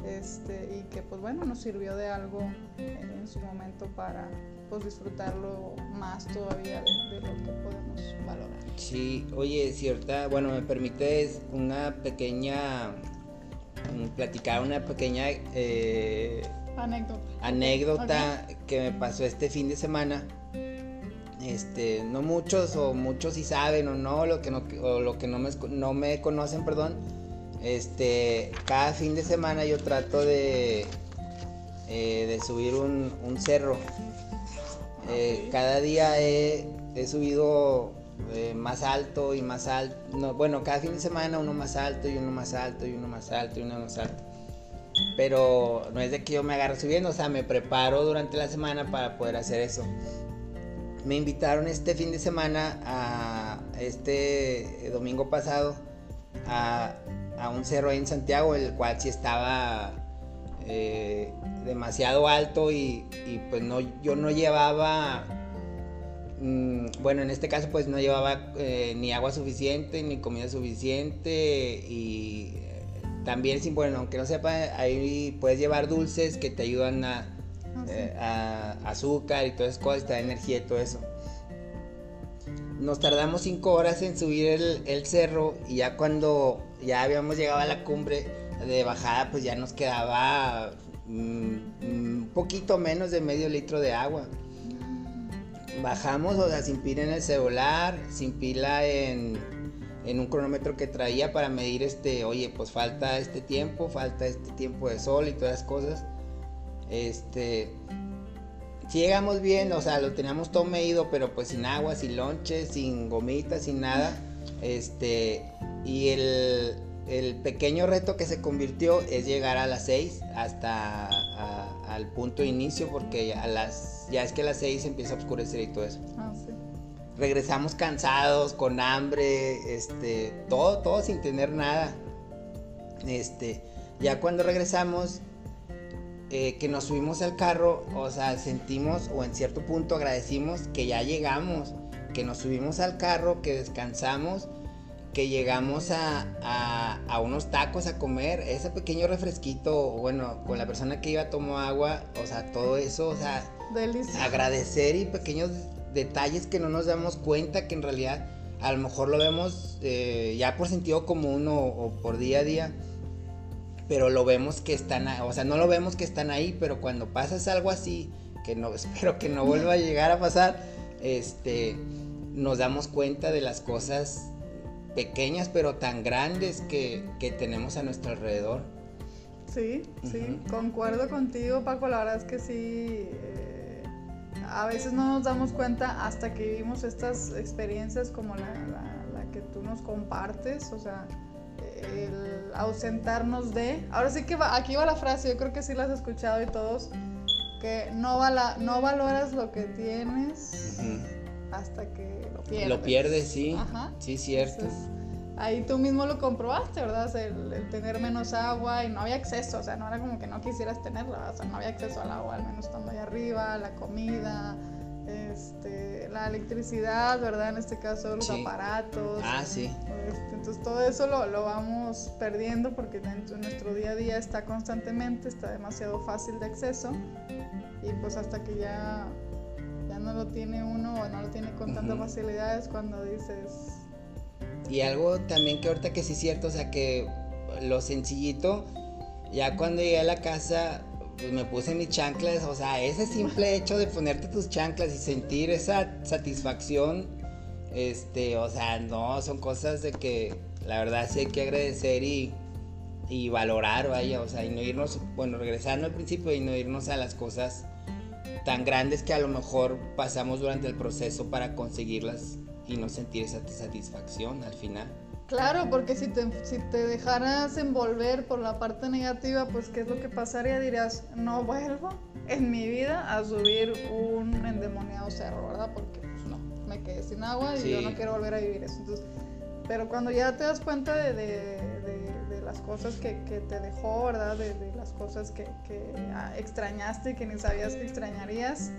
este, y que pues bueno, nos sirvió de algo en, su momento para pues disfrutarlo más todavía de, lo que podemos valorar. Sí, oye, cierta, bueno, me permites una pequeña, mm, platicar una pequeña... Eh, anécdota. Anécdota que me pasó este fin de semana este, no muchos o muchos sí saben o no, lo que no, o lo que no me, no me conocen, perdón, este, cada fin de semana yo trato de, eh, de subir un, cerro. Eh, cada día he, subido eh, más alto y más alto. bueno, cada fin de semana uno más alto y uno más alto y uno más alto y uno más alto. Pero no es de que yo me agarre subiendo, o sea, me preparo durante la semana para poder hacer eso. Me invitaron este fin de semana a este domingo pasado a, un cerro ahí en Santiago, el cual sí estaba eh, demasiado alto y, pues no, yo no llevaba, mm, bueno, en este caso pues no llevaba eh, ni agua suficiente, ni comida suficiente y eh, también, bueno, aunque no sepa, ahí puedes llevar dulces que te ayudan a, ah, a azúcar y todas esas cosas, te energía y todo eso nos tardamos cinco horas en subir el, cerro y ya cuando ya habíamos llegado a la cumbre de bajada, pues ya nos quedaba mm, un poquito menos de medio litro de agua. Bajamos, o sea, sin pila en el celular, sin pila en, en un cronómetro que traía para medir este, oye, pues falta este tiempo, falta este tiempo de sol y todas las cosas. Este, si llegamos bien, o sea, lo teníamos todo medido, pero pues sin agua, sin lonche, sin gomitas, sin nada. Este, y el, pequeño reto que se convirtió es llegar a las 6 hasta al punto de inicio, porque a las, ya es que a las 6 empieza a oscurecer y todo eso. Ah, sí. Regresamos cansados, con hambre, este, todo, todo sin tener nada. Este, ya cuando regresamos, eh, que nos subimos al carro, o sea, sentimos o en cierto punto agradecimos que ya llegamos, que nos subimos al carro, que descansamos, que llegamos a, a, unos tacos a comer, ese pequeño refresquito, bueno, con la persona que iba tomó agua, o sea, todo eso, o sea, agradecer y pequeños detalles que no nos damos cuenta que en realidad a lo mejor lo vemos eh, ya por sentido común o por día a día pero lo vemos que están, o sea, no lo vemos que están ahí, pero cuando pasas algo así, que no, espero que no vuelva a llegar a pasar, este, nos damos cuenta de las cosas pequeñas pero tan grandes que, tenemos a nuestro alrededor. Sí, sí, concuerdo contigo Paco, la verdad es que sí, eh, a veces no nos damos cuenta hasta que vivimos estas experiencias como la, la que tú nos compartes, o sea, el ausentarnos de. Ahora sí que aquí va la frase, yo creo que sí la has escuchado y todos, que no, no valoras lo que tienes hasta que lo pierdes. Lo pierdes, sí. Sí, cierto. ahí tú mismo lo comprobaste, ¿verdad? el, tener menos agua y no había acceso, o sea, no era como que no quisieras tenerla, o sea, no había acceso al agua, al menos estando ahí arriba, la comida, este, la electricidad, ¿verdad? En este caso los aparatos. Ah, sí. Este, entonces todo eso lo, lo, vamos perdiendo porque dentro, nuestro día a día está constantemente, está demasiado fácil de acceso y pues hasta que ya, ya no lo tiene uno o no lo tiene con tantas facilidades cuando dices... Y algo también que ahorita que sí es cierto, o sea que lo sencillito, ya cuando llegué a la casa pues me puse mis chanclas, o sea, ese simple hecho de ponerte tus chanclas y sentir esa satisfacción, este, o sea, no, son cosas de que la verdad sí hay que agradecer y, y valorar, vaya, o sea, y no irnos, bueno, regresando al principio y no irnos a las cosas tan grandes que a lo mejor pasamos durante el proceso para conseguirlas y no sentir esa satisfacción al final. Claro, porque si te, si te dejaras envolver por la parte negativa, pues ¿qué es lo que pasaría? Dirías, no vuelvo en mi vida a subir un endemoniado cerro, ¿verdad? Porque me quedé sin agua y yo no quiero volver a vivir eso. Entonces, pero cuando ya te das cuenta de, de, las cosas que, que, te dejó, ¿verdad? De, las cosas que, que ah, extrañaste y que ni sabías que extrañarías,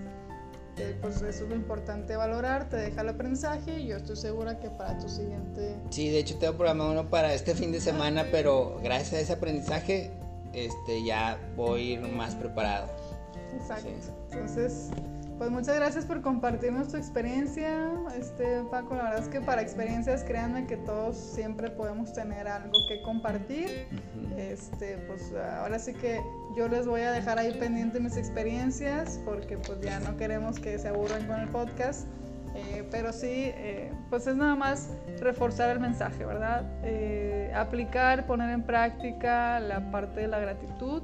pues eso es lo importante valorar, te deja el aprendizaje y yo estoy segura que para tu siguiente... Sí, de hecho tengo programado uno para este fin de semana, pero gracias a ese aprendizaje este, ya voy a ir más preparado. Exacto. Entonces, pues muchas gracias por compartirnos tu experiencia, este Paco. La verdad es que para experiencias, créanme que todos siempre podemos tener algo que compartir. Este, pues ahora sí que yo les voy a dejar ahí pendiente mis experiencias porque pues ya no queremos que se aburran con el podcast. Eh, pero sí, eh, pues es nada más reforzar el mensaje, ¿verdad? Eh, aplicar, poner en práctica la parte de la gratitud,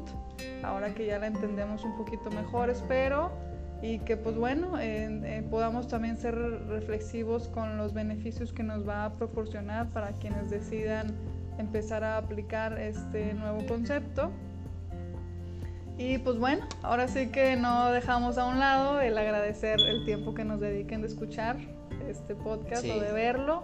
ahora que ya la entendemos un poquito mejor, espero y que pues bueno, eh, podamos también ser reflexivos con los beneficios que nos va a proporcionar para quienes decidan empezar a aplicar este nuevo concepto. Y pues bueno, ahora sí que no dejamos a un lado el agradecer el tiempo que nos dediquen de escuchar este podcast o de verlo.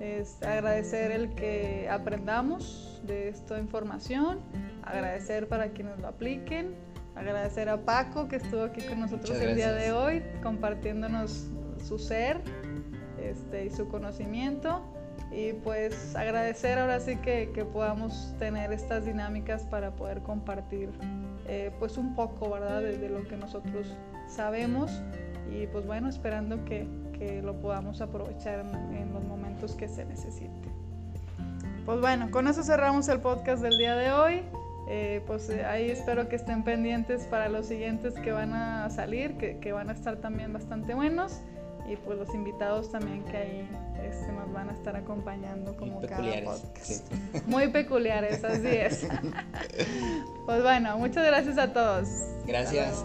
Es agradecer el que aprendamos de esta información, agradecer para quienes lo apliquen agradecer a Paco que estuvo aquí con nosotros el día de hoy, compartiéndonos su ser este, y su conocimiento. Y pues agradecer ahora sí que, que podamos tener estas dinámicas para poder compartir eh, pues un poco, ¿verdad? De, lo que nosotros sabemos y pues bueno, esperando que, que lo podamos aprovechar en, en los momentos que se necesite. Pues bueno, con eso cerramos el podcast del día de hoy. Eh, pues eh, ahí espero que estén pendientes para los siguientes que van a salir, que, van a estar también bastante buenos y pues los invitados también que ahí este, nos van a estar acompañando como cada podcast. Muy peculiares, así es. pues bueno, muchas gracias a todos. Gracias.